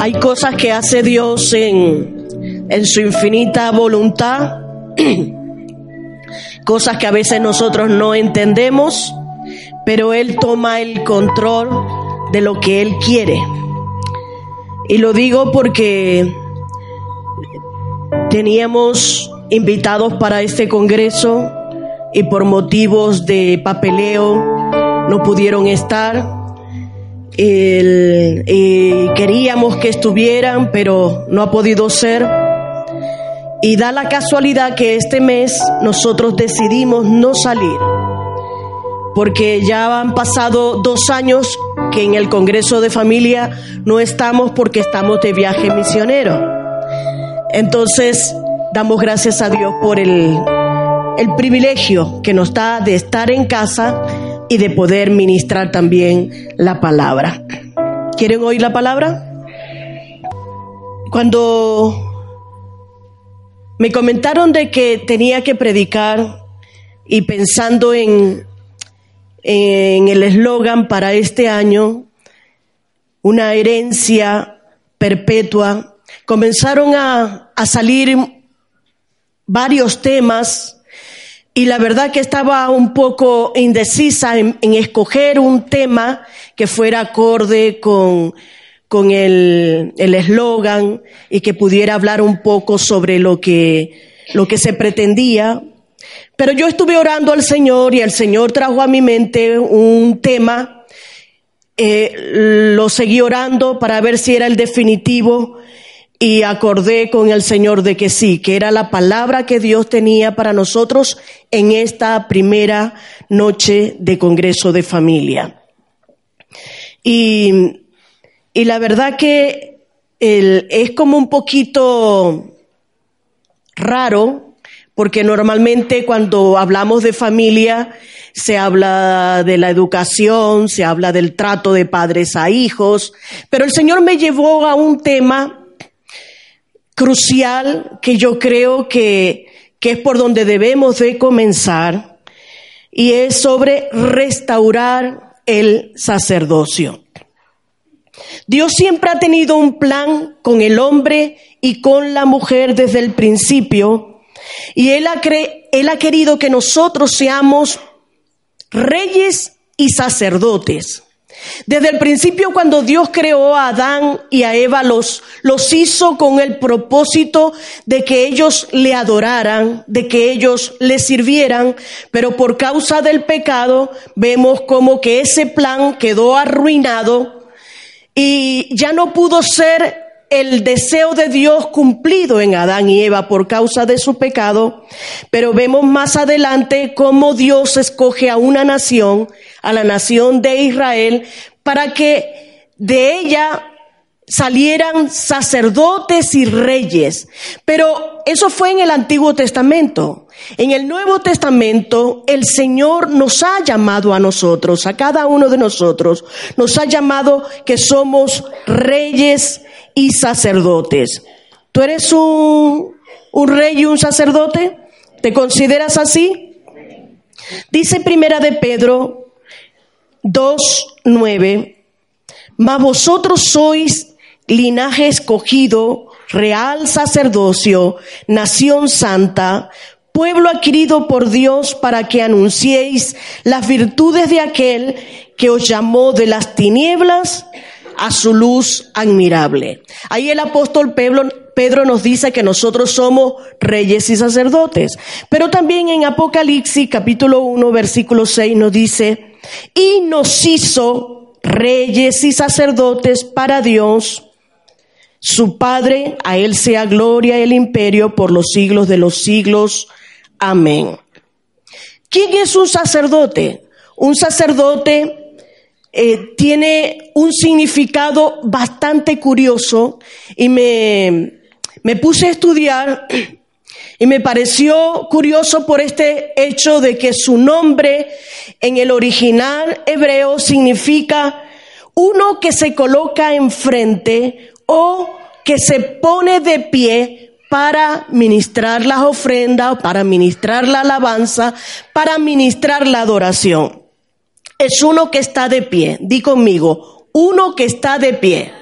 Hay cosas que hace Dios en, en su infinita voluntad, cosas que a veces nosotros no entendemos, pero Él toma el control de lo que Él quiere. Y lo digo porque teníamos invitados para este congreso y por motivos de papeleo no pudieron estar el, eh, queríamos que estuvieran, pero no ha podido ser. Y da la casualidad que este mes nosotros decidimos no salir, porque ya han pasado dos años que en el Congreso de Familia no estamos porque estamos de viaje misionero. Entonces, damos gracias a Dios por el, el privilegio que nos da de estar en casa y de poder ministrar también la palabra. ¿Quieren oír la palabra? Cuando me comentaron de que tenía que predicar y pensando en, en el eslogan para este año, una herencia perpetua, comenzaron a, a salir varios temas y la verdad que estaba un poco indecisa en, escoger un tema que fuera acorde con, con el eslogan y que pudiera hablar un poco sobre lo que, lo que se pretendía. Pero yo estuve orando al Señor y el Señor trajo a mi mente un tema. Eh, lo seguí orando para ver si era el definitivo y acordé con el Señor de que sí, que era la palabra que Dios tenía para nosotros en esta primera noche de Congreso de Familia. Y, la verdad que es como un poquito raro, porque normalmente cuando hablamos de familia se habla de la educación, se habla del trato de padres a hijos, pero el Señor me llevó a un tema crucial que yo creo que, que es por donde debemos de comenzar y es sobre restaurar el sacerdocio. Dios siempre ha tenido un plan con el hombre y con la mujer desde el principio y Él ha, él ha querido que nosotros seamos reyes y sacerdotes. Desde el principio cuando Dios creó a Adán y a Eva los, los hizo con el propósito de que ellos le adoraran, de que ellos le sirvieran, pero por causa del pecado vemos como que ese plan quedó arruinado y ya no pudo ser el deseo de Dios cumplido en Adán y Eva por causa de su pecado, pero vemos más adelante cómo Dios escoge a una nación, a la nación de Israel, para que de ella salieran sacerdotes y reyes. Pero eso fue en el Antiguo Testamento. En el Nuevo Testamento, el Señor nos ha llamado a nosotros, a cada uno de nosotros, nos ha llamado que somos reyes y sacerdotes. ¿Tú eres un, un rey y un sacerdote? ¿Te consideras así? Dice Primera de Pedro 2.9, mas vosotros sois linaje escogido, real sacerdocio, nación santa, pueblo adquirido por Dios para que anunciéis las virtudes de aquel que os llamó de las tinieblas a su luz admirable. Ahí el apóstol Pedro, nos dice que nosotros somos reyes y sacerdotes. Pero también en Apocalipsis capítulo 1 versículo 6 nos dice, y nos hizo reyes y sacerdotes para Dios, su Padre, a Él sea gloria el imperio por los siglos de los siglos. Amén. ¿Quién es un sacerdote? Un sacerdote eh, tiene un significado bastante curioso y me, me puse a estudiar y me pareció curioso por este hecho de que su nombre en el original hebreo significa uno que se coloca enfrente o que se pone de pie para ministrar las ofrendas, para ministrar la alabanza, para ministrar la adoración es uno que está de pie. Di conmigo, uno que está de pie.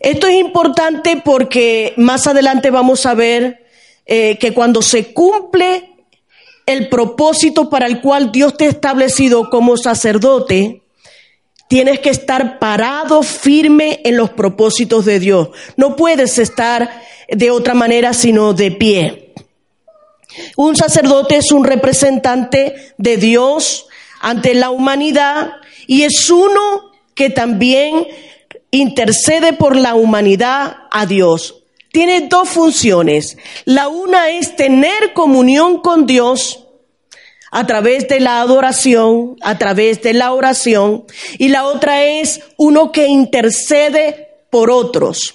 Esto es importante porque más adelante vamos a ver eh, que cuando se cumple el propósito para el cual Dios te ha establecido como sacerdote, tienes que estar parado firme en los propósitos de Dios. No puedes estar de otra manera sino de pie. Un sacerdote es un representante de Dios ante la humanidad y es uno que también intercede por la humanidad a Dios. Tiene dos funciones. La una es tener comunión con Dios a través de la adoración, a través de la oración, y la otra es uno que intercede por otros.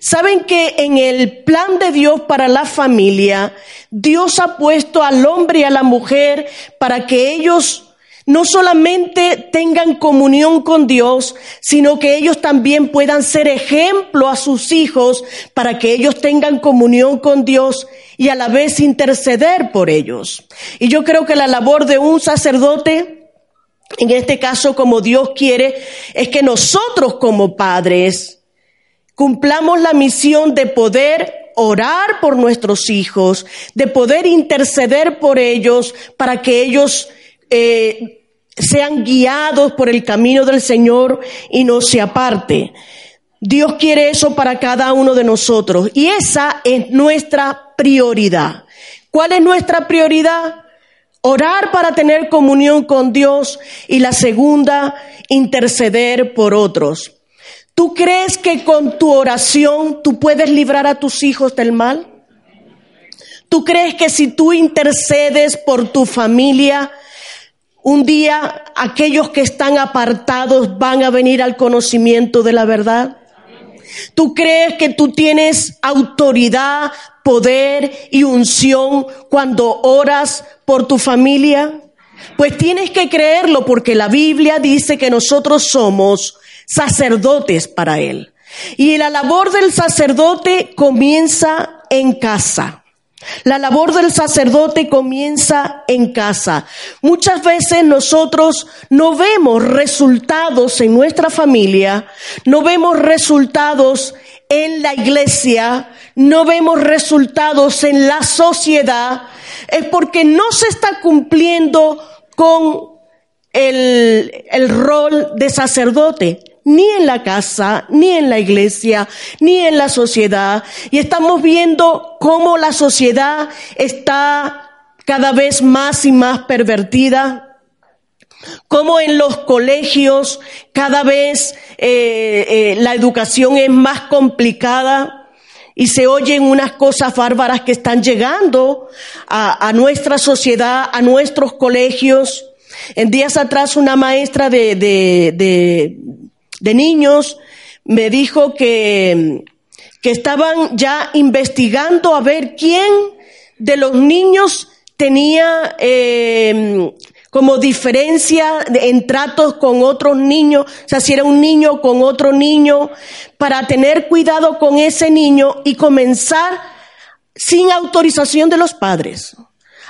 Saben que en el plan de Dios para la familia, Dios ha puesto al hombre y a la mujer para que ellos no solamente tengan comunión con Dios, sino que ellos también puedan ser ejemplo a sus hijos para que ellos tengan comunión con Dios y a la vez interceder por ellos. Y yo creo que la labor de un sacerdote, en este caso como Dios quiere, es que nosotros como padres cumplamos la misión de poder orar por nuestros hijos, de poder interceder por ellos para que ellos eh, sean guiados por el camino del Señor y no se aparte. Dios quiere eso para cada uno de nosotros y esa es nuestra prioridad. ¿Cuál es nuestra prioridad? Orar para tener comunión con Dios y la segunda, interceder por otros. ¿Tú crees que con tu oración tú puedes librar a tus hijos del mal? ¿Tú crees que si tú intercedes por tu familia, un día aquellos que están apartados van a venir al conocimiento de la verdad. ¿Tú crees que tú tienes autoridad, poder y unción cuando oras por tu familia? Pues tienes que creerlo porque la Biblia dice que nosotros somos sacerdotes para Él. Y la labor del sacerdote comienza en casa. La labor del sacerdote comienza en casa. Muchas veces nosotros no vemos resultados en nuestra familia, no vemos resultados en la iglesia, no vemos resultados en la sociedad, es porque no se está cumpliendo con el, el rol de sacerdote ni en la casa, ni en la iglesia, ni en la sociedad. Y estamos viendo cómo la sociedad está cada vez más y más pervertida, cómo en los colegios cada vez eh, eh, la educación es más complicada y se oyen unas cosas bárbaras que están llegando a, nuestra sociedad, a nuestros colegios. En días atrás una maestra de, de niños me dijo que, que estaban ya investigando a ver quién de los niños tenía eh, como diferencia en tratos con otros niños, o sea, si era un niño con otro niño, para tener cuidado con ese niño y comenzar sin autorización de los padres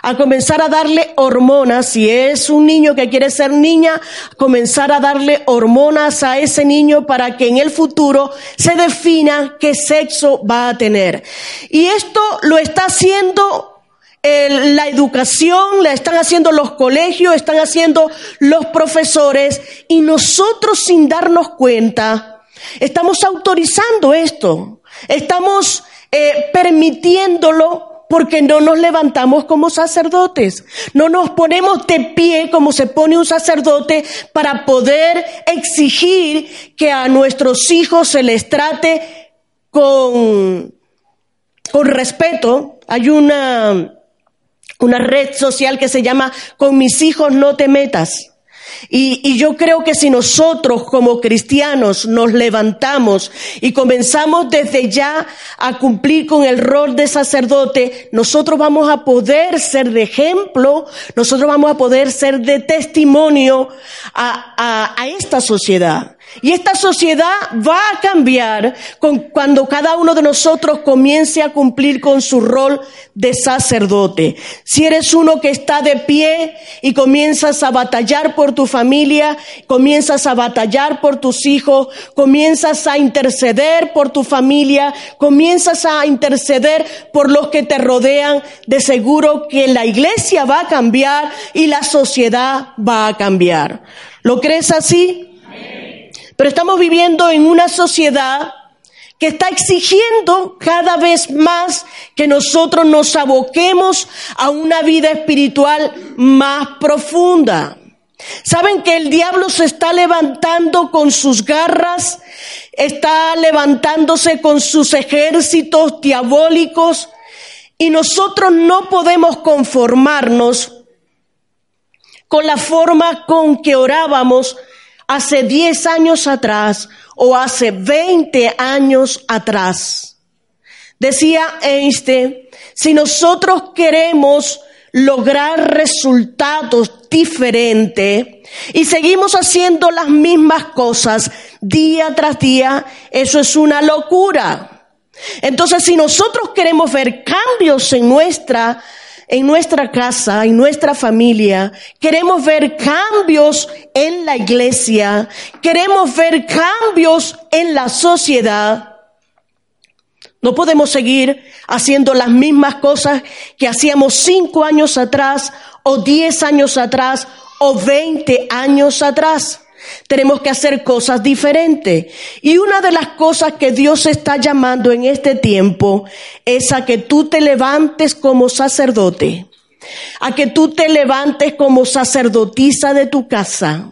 a comenzar a darle hormonas, si es un niño que quiere ser niña, comenzar a darle hormonas a ese niño para que en el futuro se defina qué sexo va a tener. Y esto lo está haciendo la educación, la están haciendo los colegios, están haciendo los profesores y nosotros sin darnos cuenta estamos autorizando esto, estamos eh, permitiéndolo porque no nos levantamos como sacerdotes, no nos ponemos de pie como se pone un sacerdote para poder exigir que a nuestros hijos se les trate con, con respeto. Hay una, una red social que se llama Con mis hijos no te metas. Y, yo creo que si nosotros como cristianos nos levantamos y comenzamos desde ya a cumplir con el rol de sacerdote, nosotros vamos a poder ser de ejemplo, nosotros vamos a poder ser de testimonio a, a esta sociedad. Y esta sociedad va a cambiar con, cuando cada uno de nosotros comience a cumplir con su rol de sacerdote. Si eres uno que está de pie y comienzas a batallar por tu familia, comienzas a batallar por tus hijos, comienzas a interceder por tu familia, comienzas a interceder por los que te rodean, de seguro que la iglesia va a cambiar y la sociedad va a cambiar. ¿Lo crees así? Pero estamos viviendo en una sociedad que está exigiendo cada vez más que nosotros nos aboquemos a una vida espiritual más profunda. Saben que el diablo se está levantando con sus garras, está levantándose con sus ejércitos diabólicos y nosotros no podemos conformarnos con la forma con que orábamos hace 10 años atrás o hace 20 años atrás. Decía Einstein, si nosotros queremos lograr resultados diferentes y seguimos haciendo las mismas cosas día tras día, eso es una locura. Entonces, si nosotros queremos ver cambios en nuestra en nuestra casa, en nuestra familia, queremos ver cambios en la iglesia, queremos ver cambios en la sociedad. No podemos seguir haciendo las mismas cosas que hacíamos cinco años atrás, o diez años atrás, o veinte años atrás. Tenemos que hacer cosas diferentes. Y una de las cosas que Dios está llamando en este tiempo es a que tú te levantes como sacerdote, a que tú te levantes como sacerdotisa de tu casa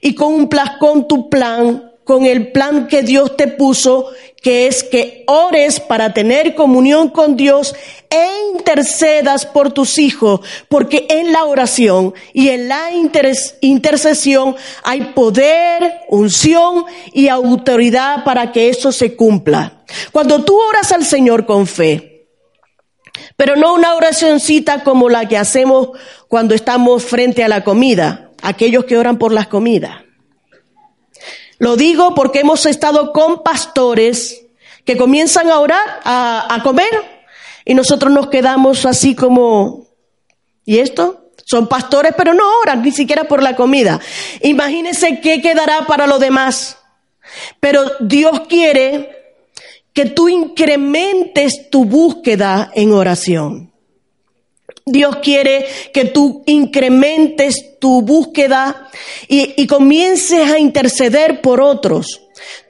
y cumplas con tu plan, con el plan que Dios te puso que es que ores para tener comunión con Dios e intercedas por tus hijos, porque en la oración y en la intercesión hay poder, unción y autoridad para que eso se cumpla. Cuando tú oras al Señor con fe, pero no una oracioncita como la que hacemos cuando estamos frente a la comida, aquellos que oran por las comidas. Lo digo porque hemos estado con pastores que comienzan a orar, a, comer, y nosotros nos quedamos así como, ¿y esto? Son pastores, pero no oran ni siquiera por la comida. Imagínense qué quedará para los demás. Pero Dios quiere que tú incrementes tu búsqueda en oración. Dios quiere que tú incrementes tu búsqueda y, y, comiences a interceder por otros.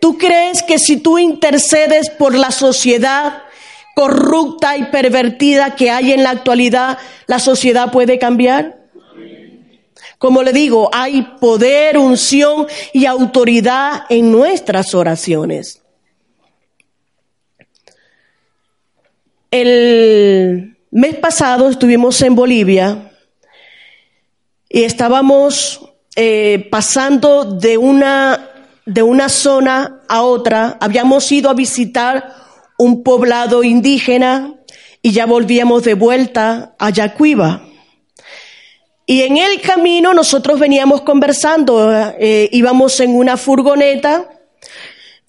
¿Tú crees que si tú intercedes por la sociedad corrupta y pervertida que hay en la actualidad, la sociedad puede cambiar? Como le digo, hay poder, unción y autoridad en nuestras oraciones. El mes pasado estuvimos en Bolivia y estábamos eh, pasando de una, de una zona a otra. Habíamos ido a visitar un poblado indígena y ya volvíamos de vuelta a Yacuiba. Y en el camino nosotros veníamos conversando, eh, íbamos en una furgoneta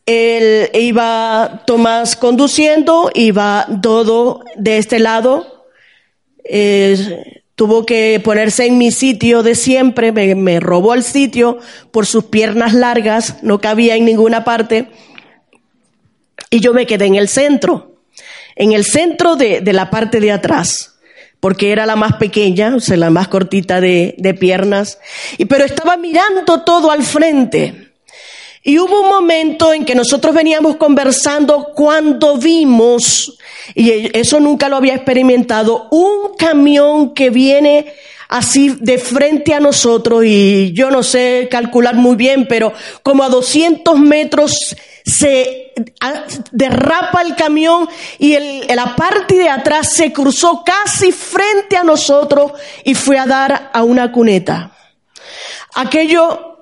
él iba Tomás conduciendo, iba todo de este lado, tuvo que ponerse en mi sitio de siempre, me, robó el sitio por sus piernas largas, no cabía en ninguna parte, y yo me quedé en el centro, en el centro de, la parte de atrás, porque era la más pequeña, o sea, la más cortita de, de piernas, y, pero estaba mirando todo al frente. Y hubo un momento en que nosotros veníamos conversando cuando vimos, y eso nunca lo había experimentado, un camión que viene así de frente a nosotros y yo no sé calcular muy bien, pero como a 200 metros se derrapa el camión y la parte de atrás se cruzó casi frente a nosotros y fue a dar a una cuneta. Aquello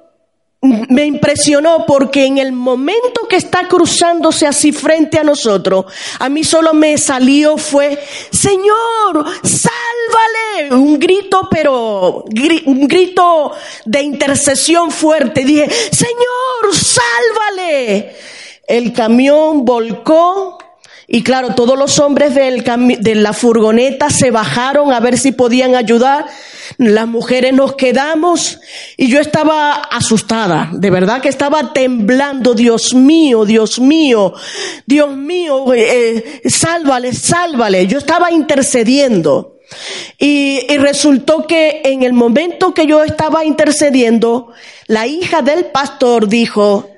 me impresionó porque en el momento que está cruzándose así frente a nosotros, a mí solo me salió fue, Señor, sálvale, un grito, pero un grito de intercesión fuerte. Dije, Señor, sálvale. El camión volcó, y claro, todos los hombres del de la furgoneta se bajaron a ver si podían ayudar. Las mujeres nos quedamos y yo estaba asustada, de verdad que estaba temblando, Dios mío, Dios mío, Dios mío, eh, sálvale, sálvale. Yo estaba intercediendo. Y, y resultó que en el momento que yo estaba intercediendo, la hija del pastor dijo,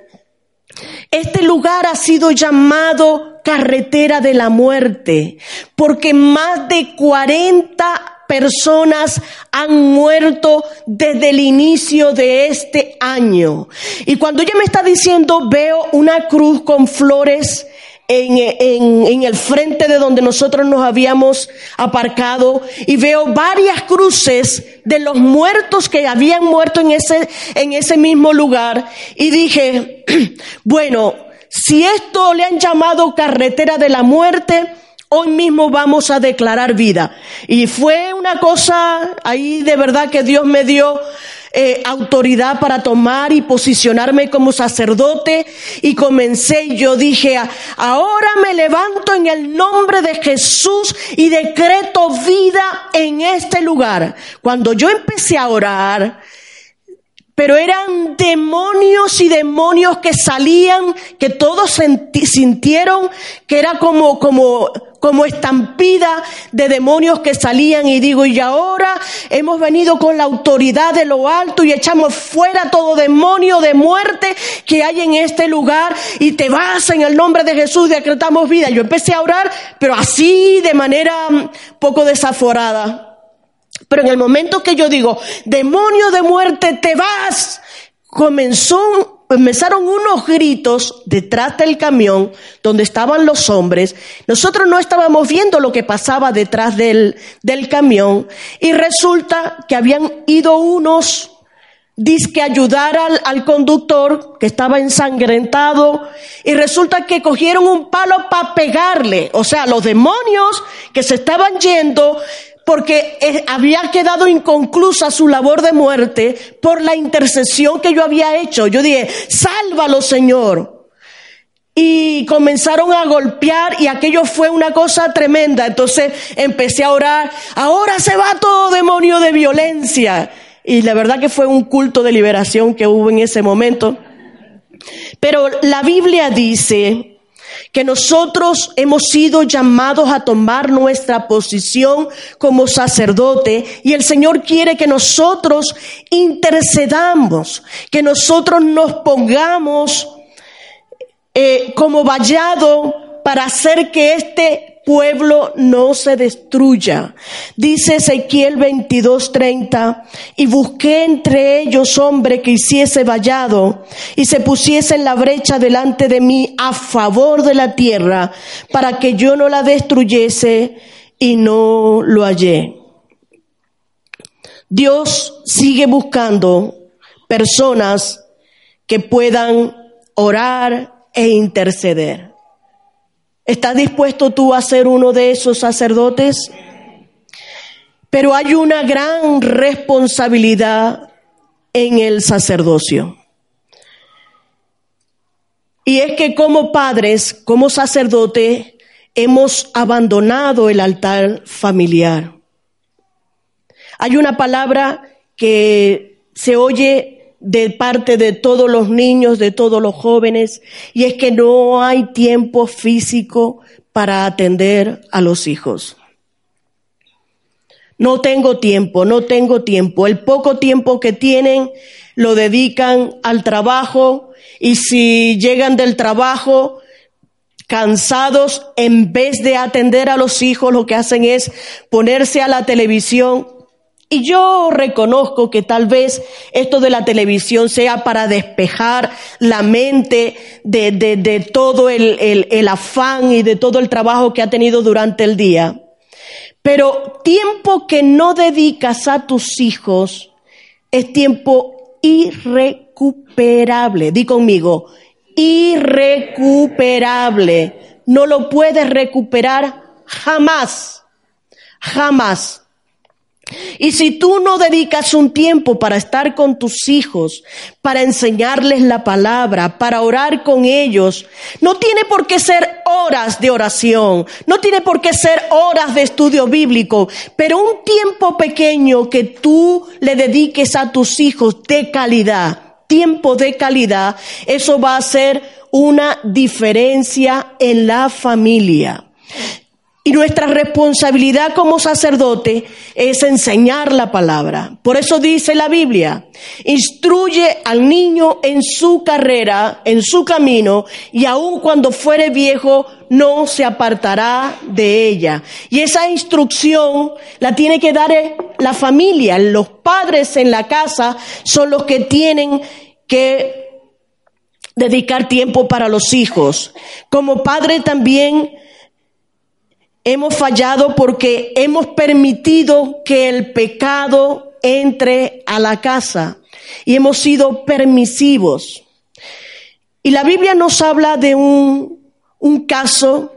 este lugar ha sido llamado carretera de la muerte, porque más de 40 personas han muerto desde el inicio de este año. Y cuando ella me está diciendo, veo una cruz con flores en, el frente de donde nosotros nos habíamos aparcado y veo varias cruces de los muertos que habían muerto en ese, en ese mismo lugar y dije, bueno, si esto le han llamado carretera de la muerte, hoy mismo vamos a declarar vida. Y fue una cosa ahí de verdad que Dios me dio eh, autoridad para tomar y posicionarme como sacerdote y comencé y yo dije, ahora me levanto en el nombre de Jesús y decreto vida en este lugar. Cuando yo empecé a orar, pero eran demonios y demonios que salían, que todos sintieron que era como, como, como estampida de demonios que salían y digo, y ahora hemos venido con la autoridad de lo alto y echamos fuera todo demonio de muerte que hay en este lugar y te vas en el nombre de Jesús, decretamos vida. Yo empecé a orar, pero así de manera mm, poco desaforada. Pero en el momento que yo digo, demonio de muerte, te vas, comenzó, comenzaron unos gritos detrás del camión donde estaban los hombres. Nosotros no estábamos viendo lo que pasaba detrás del, del camión y resulta que habían ido unos disque ayudar al, al, conductor que estaba ensangrentado y resulta que cogieron un palo para pegarle. O sea, los demonios que se estaban yendo porque eh, había quedado inconclusa su labor de muerte por la intercesión que yo había hecho. Yo dije, sálvalo Señor. Y comenzaron a golpear y aquello fue una cosa tremenda. Entonces empecé a orar, ahora se va todo demonio de violencia. Y la verdad que fue un culto de liberación que hubo en ese momento. Pero la Biblia dice que nosotros hemos sido llamados a tomar nuestra posición como sacerdote y el Señor quiere que nosotros intercedamos, que nosotros nos pongamos eh, como vallado para hacer que este pueblo no se destruya. Dice Ezequiel 22:30, y busqué entre ellos hombre que hiciese vallado y se pusiese en la brecha delante de mí a favor de la tierra, para que yo no la destruyese y no lo hallé. Dios sigue buscando personas que puedan orar e interceder. ¿Estás dispuesto tú a ser uno de esos sacerdotes? Pero hay una gran responsabilidad en el sacerdocio. Y es que como padres, como sacerdotes, hemos abandonado el altar familiar. Hay una palabra que se oye de parte de todos los niños, de todos los jóvenes, y es que no hay tiempo físico para atender a los hijos. No tengo tiempo, no tengo tiempo. El poco tiempo que tienen lo dedican al trabajo y si llegan del trabajo cansados, en vez de atender a los hijos, lo que hacen es ponerse a la televisión y yo reconozco que tal vez esto de la televisión sea para despejar la mente de, de, todo el, el, el afán y de todo el trabajo que ha tenido durante el día. Pero tiempo que no dedicas a tus hijos es tiempo irrecuperable irrecuperable. Di conmigo, irrecuperable. No lo puedes recuperar jamás, jamás. Y si tú no dedicas un tiempo para estar con tus hijos, para enseñarles la palabra, para orar con ellos, no tiene por qué ser horas de oración, no tiene por qué ser horas de estudio bíblico, pero un tiempo pequeño que tú le dediques a tus hijos de calidad, tiempo de calidad, eso va a ser una diferencia en la familia. Y nuestra responsabilidad como sacerdote es enseñar la palabra. Por eso dice la Biblia, instruye al niño en su carrera, en su camino, y aun cuando fuere viejo, no se apartará de ella. Y esa instrucción la tiene que dar la familia. Los padres en la casa son los que tienen que dedicar tiempo para los hijos. Como padre también Hemos fallado porque hemos permitido que el pecado entre a la casa y hemos sido permisivos. Y la Biblia nos habla de un, un caso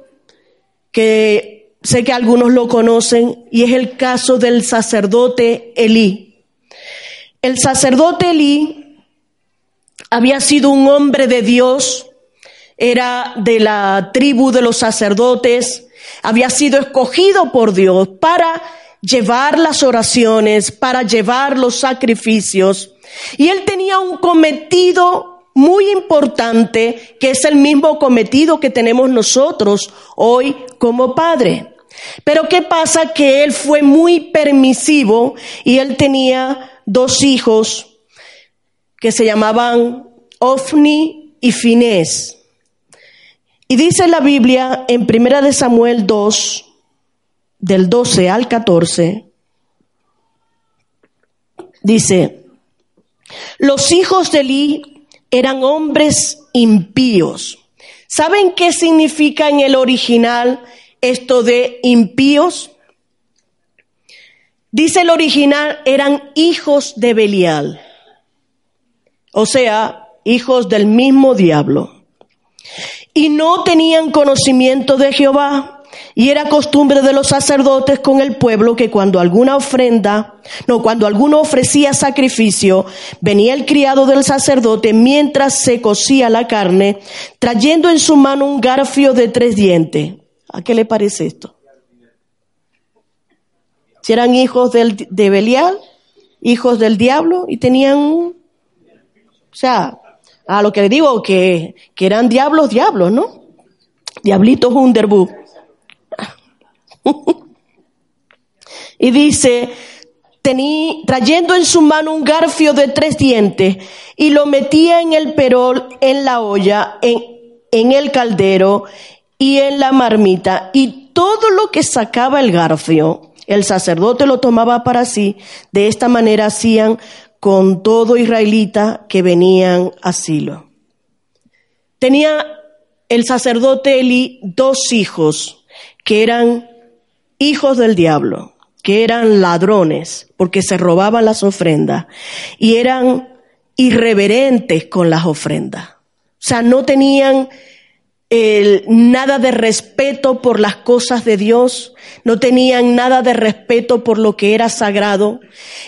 que sé que algunos lo conocen y es el caso del sacerdote Elí. El sacerdote Elí había sido un hombre de Dios, era de la tribu de los sacerdotes, había sido escogido por Dios para llevar las oraciones, para llevar los sacrificios. Y él tenía un cometido muy importante, que es el mismo cometido que tenemos nosotros hoy como padre. Pero ¿qué pasa? Que él fue muy permisivo y él tenía dos hijos que se llamaban Ofni y Finés. Y dice la Biblia en Primera de Samuel 2, del 12 al 14, dice, los hijos de Eli eran hombres impíos. ¿Saben qué significa en el original esto de impíos? Dice el original, eran hijos de Belial, o sea, hijos del mismo diablo y no tenían conocimiento de Jehová. Y era costumbre de los sacerdotes con el pueblo que cuando alguna ofrenda, no, cuando alguno ofrecía sacrificio, venía el criado del sacerdote mientras se cocía la carne, trayendo en su mano un garfio de tres dientes. ¿A qué le parece esto? Si eran hijos de Belial, hijos del diablo, y tenían, o sea, a lo que le digo, que, que eran diablos, diablos, ¿no? Diablitos Underbu. y dice, tení, trayendo en su mano un garfio de tres dientes y lo metía en el perol, en la olla, en, en el caldero y en la marmita. Y todo lo que sacaba el garfio, el sacerdote lo tomaba para sí. De esta manera hacían con todo israelita que venían a Silo. Tenía el sacerdote Eli dos hijos que eran hijos del diablo, que eran ladrones porque se robaban las ofrendas y eran irreverentes con las ofrendas. O sea, no tenían nada de respeto por las cosas de Dios, no tenían nada de respeto por lo que era sagrado.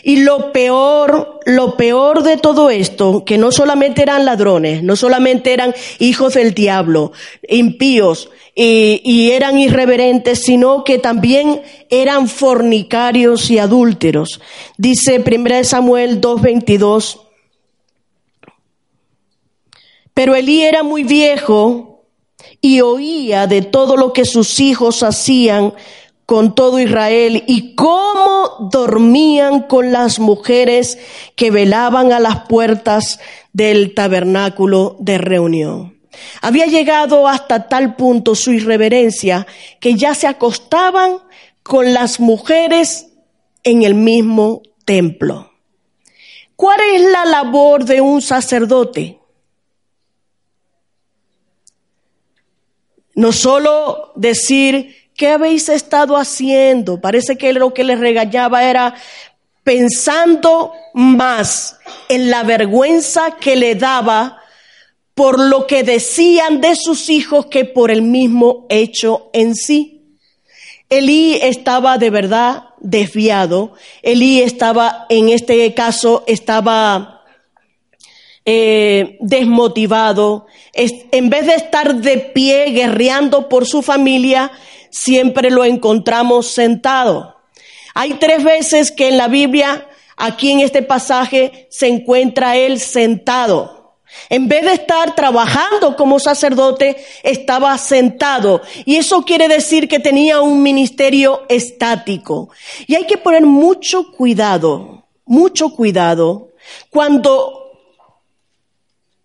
Y lo peor, lo peor de todo esto, que no solamente eran ladrones, no solamente eran hijos del diablo, impíos, y, y eran irreverentes, sino que también eran fornicarios y adúlteros. Dice 1 Samuel 2.22, pero Elí era muy viejo y oía de todo lo que sus hijos hacían con todo Israel y cómo dormían con las mujeres que velaban a las puertas del tabernáculo de reunión. Había llegado hasta tal punto su irreverencia que ya se acostaban con las mujeres en el mismo templo. ¿Cuál es la labor de un sacerdote? No solo decir, ¿qué habéis estado haciendo? Parece que lo que les regañaba era, pensando más en la vergüenza que le daba por lo que decían de sus hijos que por el mismo hecho en sí. Elí estaba de verdad desviado. Elí estaba, en este caso, estaba eh, desmotivado. en vez de estar de pie guerreando por su familia, siempre lo encontramos sentado. Hay tres veces que en la Biblia, aquí en este pasaje, se encuentra él sentado. En vez de estar trabajando como sacerdote, estaba sentado. Y eso quiere decir que tenía un ministerio estático. Y hay que poner mucho cuidado, mucho cuidado, cuando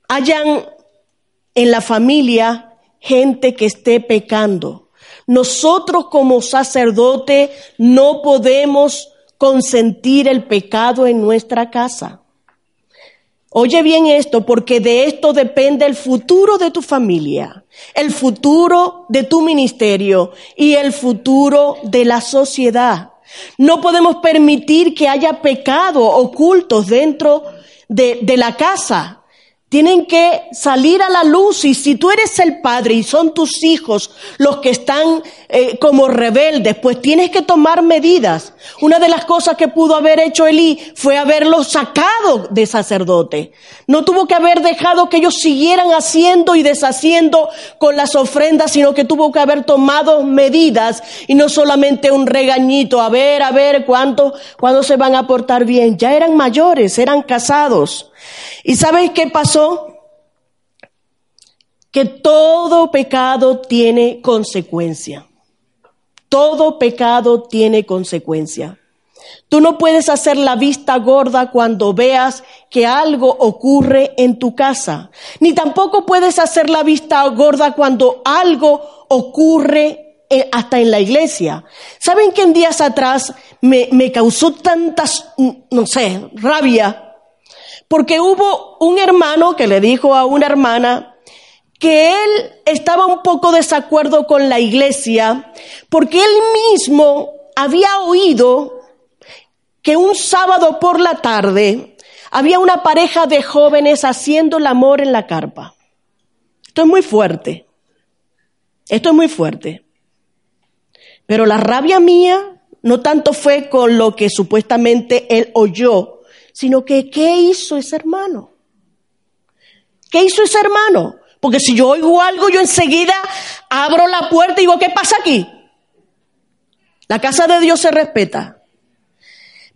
hayan en la familia gente que esté pecando. Nosotros como sacerdote no podemos consentir el pecado en nuestra casa. Oye bien esto, porque de esto depende el futuro de tu familia, el futuro de tu ministerio y el futuro de la sociedad. No podemos permitir que haya pecado ocultos dentro de, de la casa. Tienen que salir a la luz y si tú eres el padre y son tus hijos los que están eh, como rebeldes, pues tienes que tomar medidas. Una de las cosas que pudo haber hecho Elí fue haberlo sacado de sacerdote. No tuvo que haber dejado que ellos siguieran haciendo y deshaciendo con las ofrendas, sino que tuvo que haber tomado medidas y no solamente un regañito, a ver, a ver cuánto, cuándo se van a portar bien. Ya eran mayores, eran casados. ¿Y sabes qué pasó? Que todo pecado tiene consecuencia. Todo pecado tiene consecuencia. Tú no puedes hacer la vista gorda cuando veas que algo ocurre en tu casa, ni tampoco puedes hacer la vista gorda cuando algo ocurre eh, hasta en la iglesia. ¿Saben que en días atrás me, me causó tantas, no sé, rabia porque hubo un hermano que le dijo a una hermana que él estaba un poco desacuerdo con la iglesia porque él mismo había oído que un sábado por la tarde había una pareja de jóvenes haciendo el amor en la carpa. Esto es muy fuerte. Esto es muy fuerte. Pero la rabia mía no tanto fue con lo que supuestamente él oyó, sino que ¿qué hizo ese hermano? ¿Qué hizo ese hermano? Porque si yo oigo algo, yo enseguida abro la puerta y digo, ¿qué pasa aquí? La casa de Dios se respeta.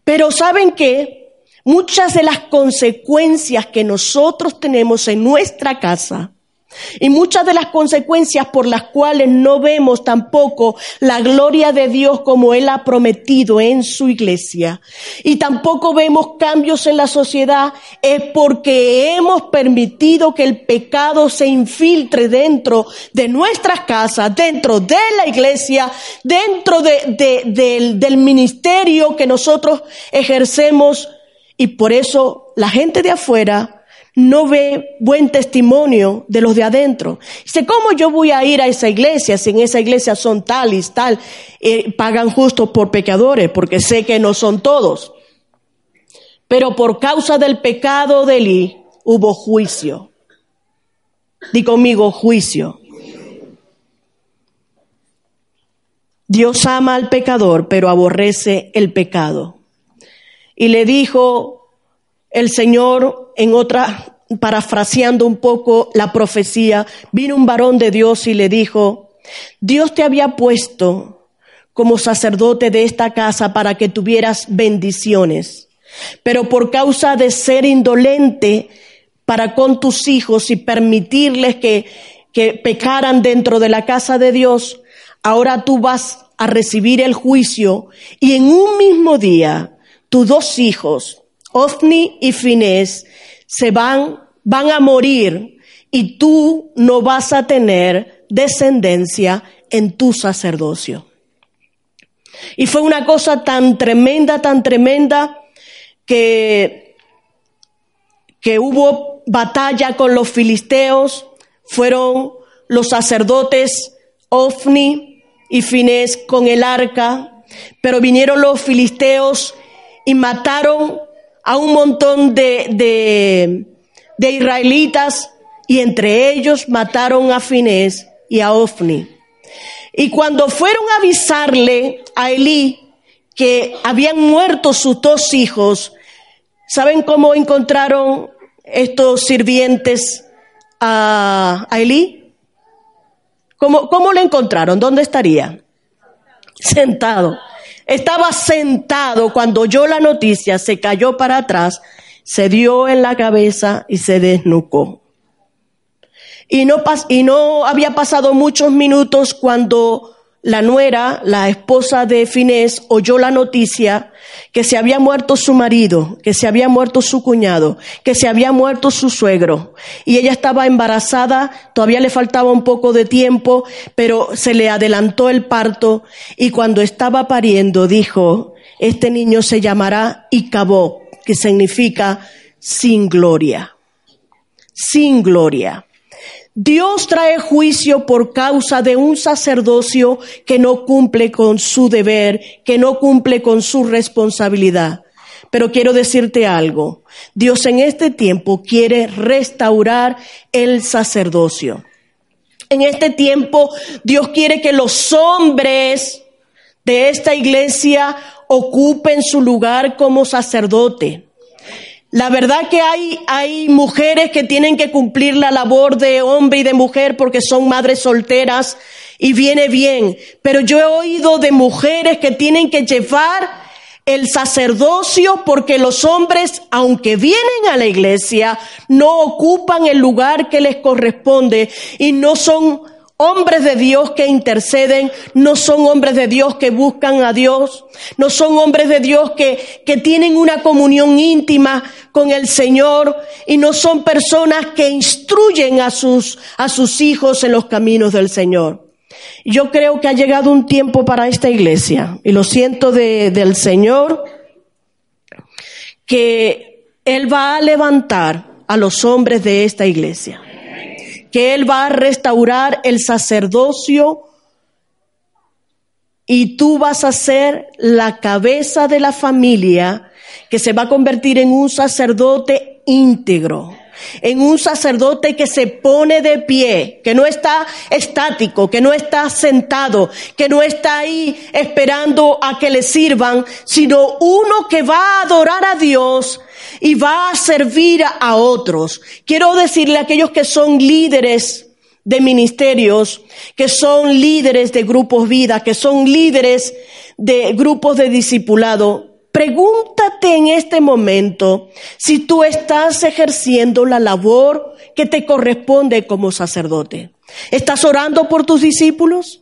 Pero ¿saben qué? Muchas de las consecuencias que nosotros tenemos en nuestra casa y muchas de las consecuencias por las cuales no vemos tampoco la gloria de Dios como Él ha prometido en su iglesia. Y tampoco vemos cambios en la sociedad es porque hemos permitido que el pecado se infiltre dentro de nuestras casas, dentro de la iglesia, dentro del, ministerio que nosotros ejercemos. Y por eso la gente de afuera no ve buen testimonio de los de adentro. Dice, ¿cómo yo voy a ir a esa iglesia si en esa iglesia son tal y tal? Eh, pagan justos por pecadores, porque sé que no son todos. Pero por causa del pecado de Eli hubo juicio. Di conmigo juicio. Dios ama al pecador, pero aborrece el pecado. Y le dijo el Señor, en otra, parafraseando un poco la profecía, vino un varón de Dios y le dijo, Dios te había puesto como sacerdote de esta casa para que tuvieras bendiciones, pero por causa de ser indolente para con tus hijos y permitirles que, que pecaran dentro de la casa de Dios, ahora tú vas a recibir el juicio y en un mismo día tus dos hijos Ofni y Finés se van, van a morir y tú no vas a tener descendencia en tu sacerdocio. Y fue una cosa tan tremenda, tan tremenda, que, que hubo batalla con los filisteos, fueron los sacerdotes Ofni y Finés con el arca, pero vinieron los filisteos y mataron a un montón de, de, de israelitas y entre ellos mataron a Finés y a Ofni. Y cuando fueron a avisarle a Elí que habían muerto sus dos hijos, ¿saben cómo encontraron estos sirvientes a, Elí? ¿Cómo, ¿Cómo le encontraron? ¿Dónde estaría? Sentado. Estaba sentado cuando oyó la noticia, se cayó para atrás, se dio en la cabeza y se desnucó. Y no, y no había pasado muchos minutos cuando la nuera, la esposa de Finés, oyó la noticia que se había muerto su marido, que se había muerto su cuñado, que se había muerto su suegro. Y ella estaba embarazada, todavía le faltaba un poco de tiempo, pero se le adelantó el parto y cuando estaba pariendo dijo, este niño se llamará Icabó, que significa sin gloria. Sin gloria. Dios trae juicio por causa de un sacerdocio que no cumple con su deber, que no cumple con su responsabilidad. Pero quiero decirte algo. Dios en este tiempo quiere restaurar el sacerdocio. En este tiempo Dios quiere que los hombres de esta iglesia ocupen su lugar como sacerdote. La verdad que hay, hay mujeres que tienen que cumplir la labor de hombre y de mujer porque son madres solteras y viene bien. Pero yo he oído de mujeres que tienen que llevar el sacerdocio porque los hombres, aunque vienen a la iglesia, no ocupan el lugar que les corresponde y no son hombres de Dios que interceden, no son hombres de Dios que buscan a Dios, no son hombres de Dios que, que tienen una comunión íntima con el Señor y no son personas que instruyen a sus, a sus hijos en los caminos del Señor. Yo creo que ha llegado un tiempo para esta iglesia y lo siento de, del Señor que Él va a levantar a los hombres de esta iglesia que Él va a restaurar el sacerdocio y tú vas a ser la cabeza de la familia que se va a convertir en un sacerdote íntegro, en un sacerdote que se pone de pie, que no está estático, que no está sentado, que no está ahí esperando a que le sirvan, sino uno que va a adorar a Dios y va a servir a otros. Quiero decirle a aquellos que son líderes de ministerios, que son líderes de grupos vida, que son líderes de grupos de discipulado, pregúntate en este momento si tú estás ejerciendo la labor que te corresponde como sacerdote. ¿Estás orando por tus discípulos?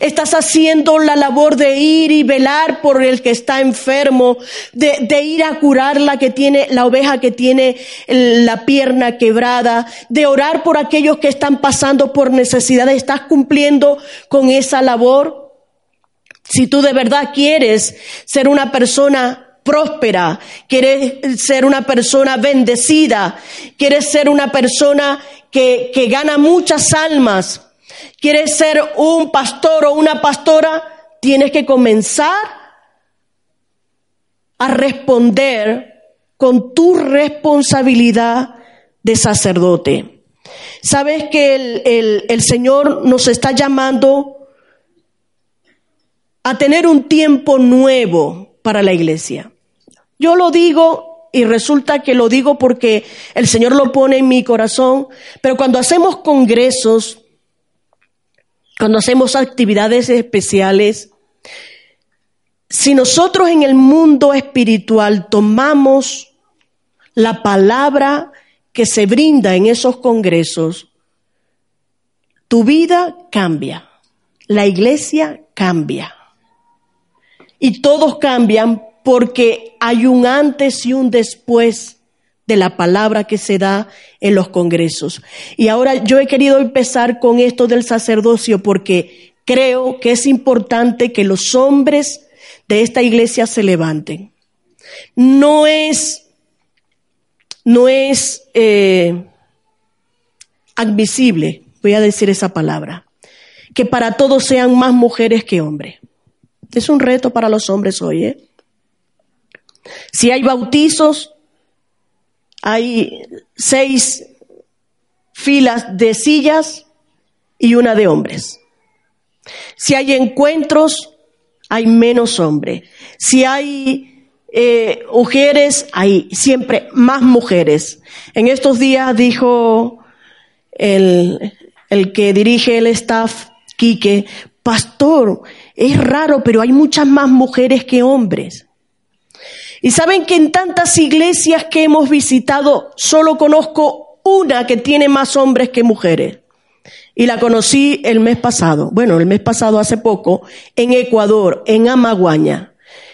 Estás haciendo la labor de ir y velar por el que está enfermo, de, ir a curar la que tiene, la oveja que tiene la pierna quebrada, de orar por aquellos que están pasando por necesidades. ¿Estás cumpliendo con esa labor? Si tú de verdad quieres ser una persona próspera, quieres ser una persona bendecida, quieres ser una persona que, que gana muchas almas, quieres ser un pastor o una pastora, tienes que comenzar a responder con tu responsabilidad de sacerdote. Sabes que el, el, Señor nos está llamando a tener un tiempo nuevo para la iglesia. Yo lo digo y resulta que lo digo porque el Señor lo pone en mi corazón, pero cuando hacemos congresos, cuando hacemos actividades especiales, si nosotros en el mundo espiritual tomamos la palabra que se brinda en esos congresos, tu vida cambia, la iglesia cambia. Y todos cambian porque hay un antes y un después de la palabra que se da en los congresos. Y ahora yo he querido empezar con esto del sacerdocio porque creo que es importante que los hombres de esta iglesia se levanten. No es, no es eh, admisible, voy a decir esa palabra, que para todos sean más mujeres que hombres. Es un reto para los hombres hoy, ¿eh? Si hay bautizos, hay seis filas de sillas y una de hombres. Si hay encuentros, hay menos hombres. Si hay eh, mujeres, hay siempre más mujeres. En estos días dijo el, el que dirige el staff, Quique, pastor, es raro, pero hay muchas más mujeres que hombres. Y saben que en tantas iglesias que hemos visitado, solo conozco una que tiene más hombres que mujeres. Y la conocí el mes pasado, bueno, el mes pasado hace poco, en Ecuador, en Amaguaña,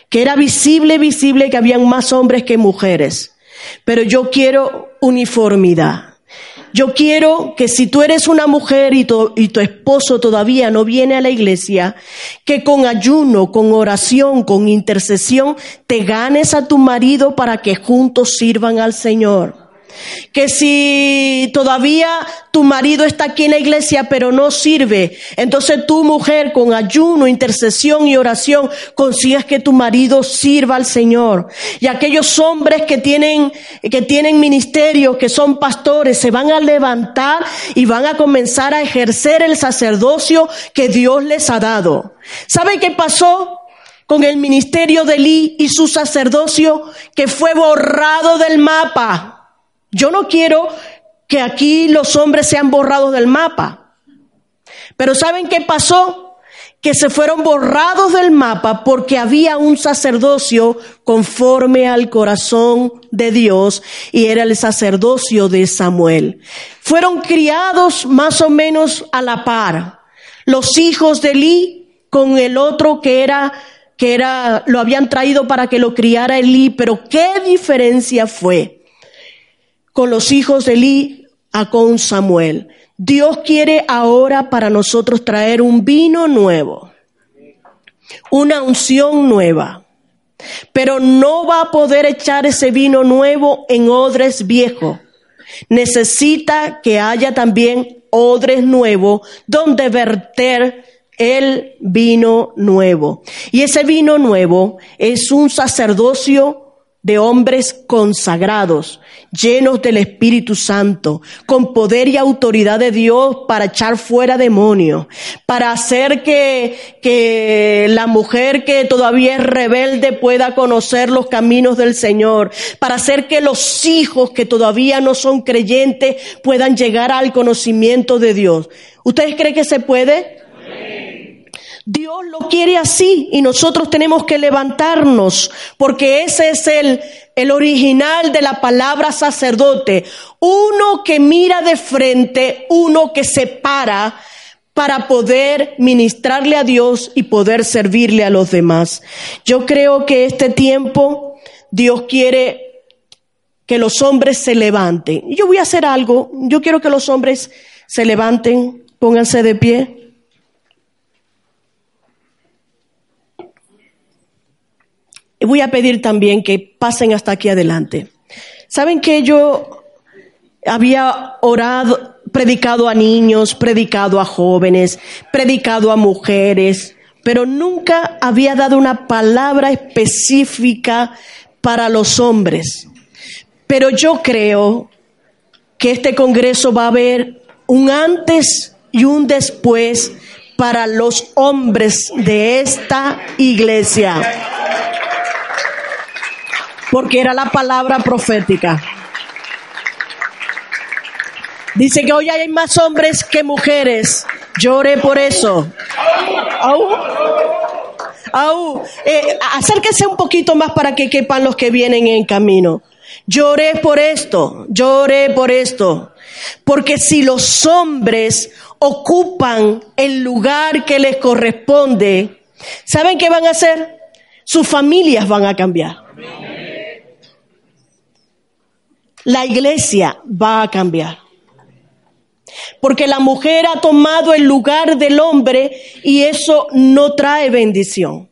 que era visible, visible que habían más hombres que mujeres. Pero yo quiero uniformidad. Yo quiero que si tú eres una mujer y tu, y tu, esposo todavía no viene a la iglesia, que con ayuno, con oración, con intercesión, te ganes a tu marido para que juntos sirvan al Señor. Que si todavía tu marido está aquí en la iglesia pero no sirve, entonces tu mujer con ayuno, intercesión y oración consigas que tu marido sirva al Señor. Y aquellos hombres que tienen, que tienen ministerios, que son pastores, se van a levantar y van a comenzar a ejercer el sacerdocio que Dios les ha dado. ¿Sabe qué pasó? con el ministerio de Lee y su sacerdocio que fue borrado del mapa. Yo no quiero que aquí los hombres sean borrados del mapa. Pero ¿saben qué pasó? Que se fueron borrados del mapa porque había un sacerdocio conforme al corazón de Dios y era el sacerdocio de Samuel. Fueron criados más o menos a la par. Los hijos de Eli con el otro que era que era lo habían traído para que lo criara Elí, pero qué diferencia fue con los hijos de Eli a con Samuel. Dios quiere ahora para nosotros traer un vino nuevo, una unción nueva, pero no va a poder echar ese vino nuevo en odres viejos. Necesita que haya también odres nuevos donde verter el vino nuevo. Y ese vino nuevo es un sacerdocio de hombres consagrados, llenos del Espíritu Santo, con poder y autoridad de Dios para echar fuera demonios, para hacer que, que la mujer que todavía es rebelde pueda conocer los caminos del Señor, para hacer que los hijos que todavía no son creyentes puedan llegar al conocimiento de Dios. ¿Ustedes creen que se puede? Dios lo quiere así y nosotros tenemos que levantarnos porque ese es el, el original de la palabra sacerdote. Uno que mira de frente, uno que se para para poder ministrarle a Dios y poder servirle a los demás. Yo creo que este tiempo Dios quiere que los hombres se levanten. Yo voy a hacer algo. Yo quiero que los hombres se levanten, pónganse de pie. Voy a pedir también que pasen hasta aquí adelante. ¿Saben que yo había orado, predicado a niños, predicado a jóvenes, predicado a mujeres, pero nunca había dado una palabra específica para los hombres. Pero yo creo que este Congreso va a haber un antes y un después para los hombres de esta iglesia porque era la palabra profética. Dice que hoy hay más hombres que mujeres. Lloré por eso. Aú. Eh, acérquense un poquito más para que quepan los que vienen en camino. Lloré por esto, lloré por esto. Porque si los hombres ocupan el lugar que les corresponde, ¿saben qué van a hacer? Sus familias van a cambiar la iglesia va a cambiar. Porque la mujer ha tomado el lugar del hombre y eso no trae bendición.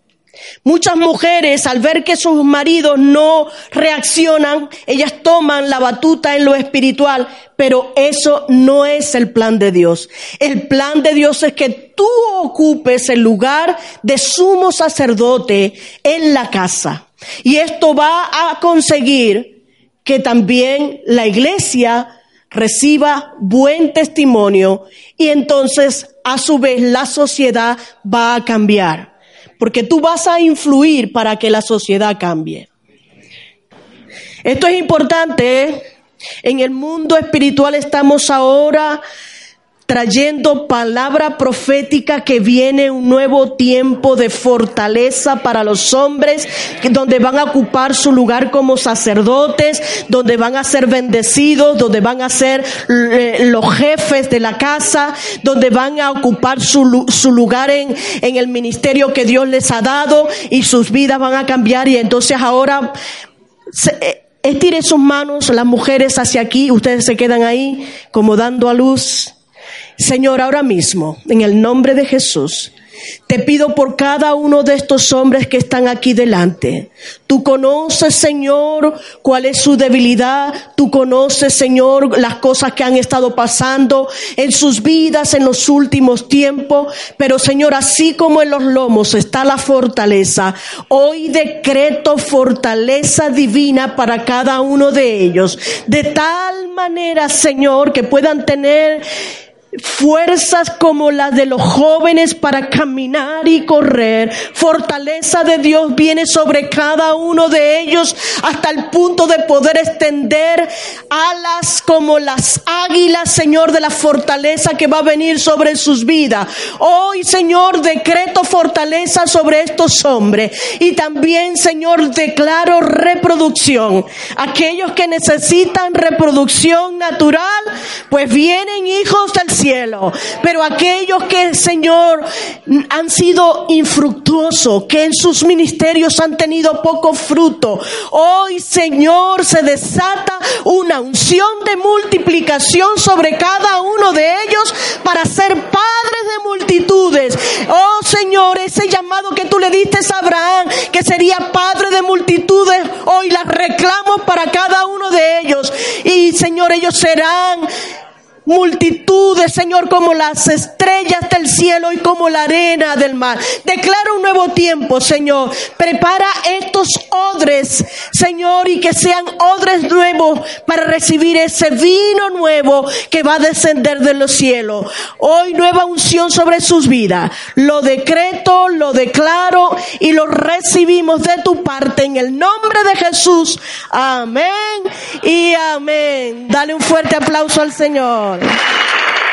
Muchas mujeres, al ver que sus maridos no reaccionan, ellas toman la batuta en lo espiritual, pero eso no es el plan de Dios. El plan de Dios es que tú ocupes el lugar de sumo sacerdote en la casa. Y esto va a conseguir que también la iglesia reciba buen testimonio y entonces a su vez la sociedad va a cambiar. Porque tú vas a influir para que la sociedad cambie. Esto es importante. ¿eh? En el mundo espiritual estamos ahora trayendo palabra profética que viene un nuevo tiempo de fortaleza para los hombres, donde van a ocupar su lugar como sacerdotes, donde van a ser bendecidos, donde van a ser eh, los jefes de la casa, donde van a ocupar su, su lugar en, el ministerio que Dios les ha dado y sus vidas van a cambiar y entonces ahora... Eh, estiren sus manos, las mujeres hacia aquí, ustedes se quedan ahí como dando a luz. Señor, ahora mismo, en el nombre de Jesús, te pido por cada uno de estos hombres que están aquí delante. Tú conoces, Señor, cuál es su debilidad. Tú conoces, Señor, las cosas que han estado pasando en sus vidas en los últimos tiempos. Pero, Señor, así como en los lomos está la fortaleza, hoy decreto fortaleza divina para cada uno de ellos. De tal manera, Señor, que puedan tener fuerzas como las de los jóvenes para caminar y correr. Fortaleza de Dios viene sobre cada uno de ellos hasta el punto de poder extender alas como las águilas, Señor, de la fortaleza que va a venir sobre sus vidas. Hoy, Señor, decreto fortaleza sobre estos hombres y también, Señor, declaro reproducción. Aquellos que necesitan reproducción natural, pues vienen hijos del cielo. Pero aquellos que, Señor, han sido infructuosos, que en sus ministerios han tenido poco fruto, hoy, Señor, se desata una unción de multiplicación sobre cada uno de ellos para ser padres de multitudes. Oh, Señor, ese llamado que tú le diste a Abraham, que sería padre de multitudes, hoy las reclamo para cada uno de ellos. Y, Señor, ellos serán multitudes, Señor, como las estrellas del cielo y como la arena del mar. Declara un nuevo tiempo, Señor. Prepara estos odres, Señor, y que sean odres nuevos para recibir ese vino nuevo que va a descender de los cielos. Hoy nueva unción sobre sus vidas. Lo decreto, lo declaro y lo recibimos de tu parte en el nombre de Jesús. Amén y amén. Dale un fuerte aplauso al Señor. Colorado.